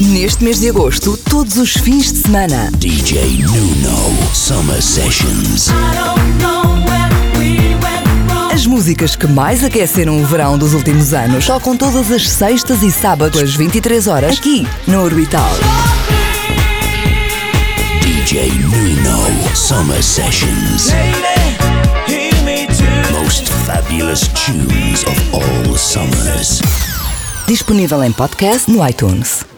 Neste mês de agosto, todos os fins de semana. DJ Nuno Summer Sessions. As músicas que mais aqueceram o verão dos últimos anos tocam todas as sextas e sábados às 23 horas aqui no Orbital. DJ Nuno Summer Sessions. Most fabulous tunes of all summers. Disponível em podcast no iTunes.